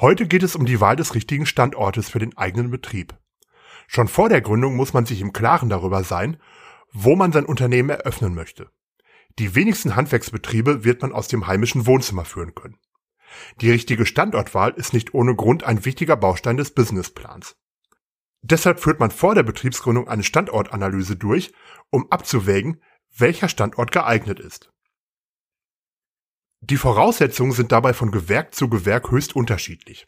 Heute geht es um die Wahl des richtigen Standortes für den eigenen Betrieb. Schon vor der Gründung muss man sich im Klaren darüber sein, wo man sein Unternehmen eröffnen möchte. Die wenigsten Handwerksbetriebe wird man aus dem heimischen Wohnzimmer führen können. Die richtige Standortwahl ist nicht ohne Grund ein wichtiger Baustein des Businessplans. Deshalb führt man vor der Betriebsgründung eine Standortanalyse durch, um abzuwägen, welcher Standort geeignet ist. Die Voraussetzungen sind dabei von Gewerk zu Gewerk höchst unterschiedlich.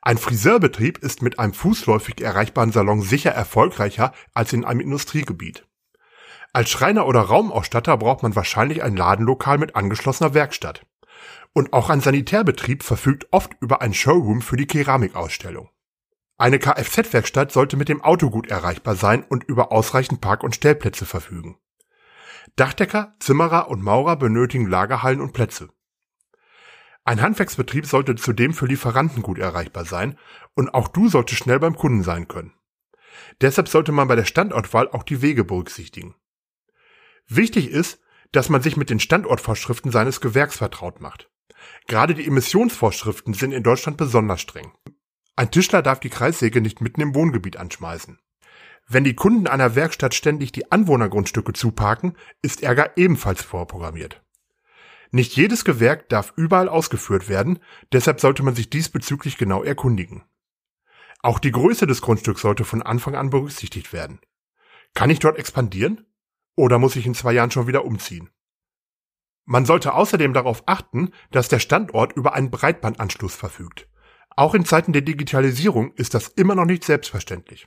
Ein Friseurbetrieb ist mit einem fußläufig erreichbaren Salon sicher erfolgreicher als in einem Industriegebiet. Als Schreiner oder Raumausstatter braucht man wahrscheinlich ein Ladenlokal mit angeschlossener Werkstatt. Und auch ein Sanitärbetrieb verfügt oft über ein Showroom für die Keramikausstellung. Eine Kfz-Werkstatt sollte mit dem Auto gut erreichbar sein und über ausreichend Park- und Stellplätze verfügen. Dachdecker, Zimmerer und Maurer benötigen Lagerhallen und Plätze. Ein Handwerksbetrieb sollte zudem für Lieferanten gut erreichbar sein und auch du solltest schnell beim Kunden sein können. Deshalb sollte man bei der Standortwahl auch die Wege berücksichtigen. Wichtig ist, dass man sich mit den Standortvorschriften seines Gewerks vertraut macht. Gerade die Emissionsvorschriften sind in Deutschland besonders streng. Ein Tischler darf die Kreissäge nicht mitten im Wohngebiet anschmeißen. Wenn die Kunden einer Werkstatt ständig die Anwohnergrundstücke zuparken, ist Ärger ebenfalls vorprogrammiert. Nicht jedes Gewerk darf überall ausgeführt werden, deshalb sollte man sich diesbezüglich genau erkundigen. Auch die Größe des Grundstücks sollte von Anfang an berücksichtigt werden. Kann ich dort expandieren? Oder muss ich in zwei Jahren schon wieder umziehen? Man sollte außerdem darauf achten, dass der Standort über einen Breitbandanschluss verfügt. Auch in Zeiten der Digitalisierung ist das immer noch nicht selbstverständlich.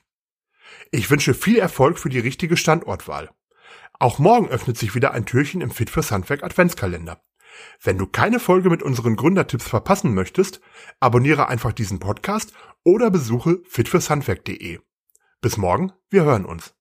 Ich wünsche viel Erfolg für die richtige Standortwahl. Auch morgen öffnet sich wieder ein Türchen im Fit fürs Handwerk Adventskalender. Wenn du keine Folge mit unseren Gründertipps verpassen möchtest, abonniere einfach diesen Podcast oder besuche fitfürshandwerk.de. Bis morgen, wir hören uns.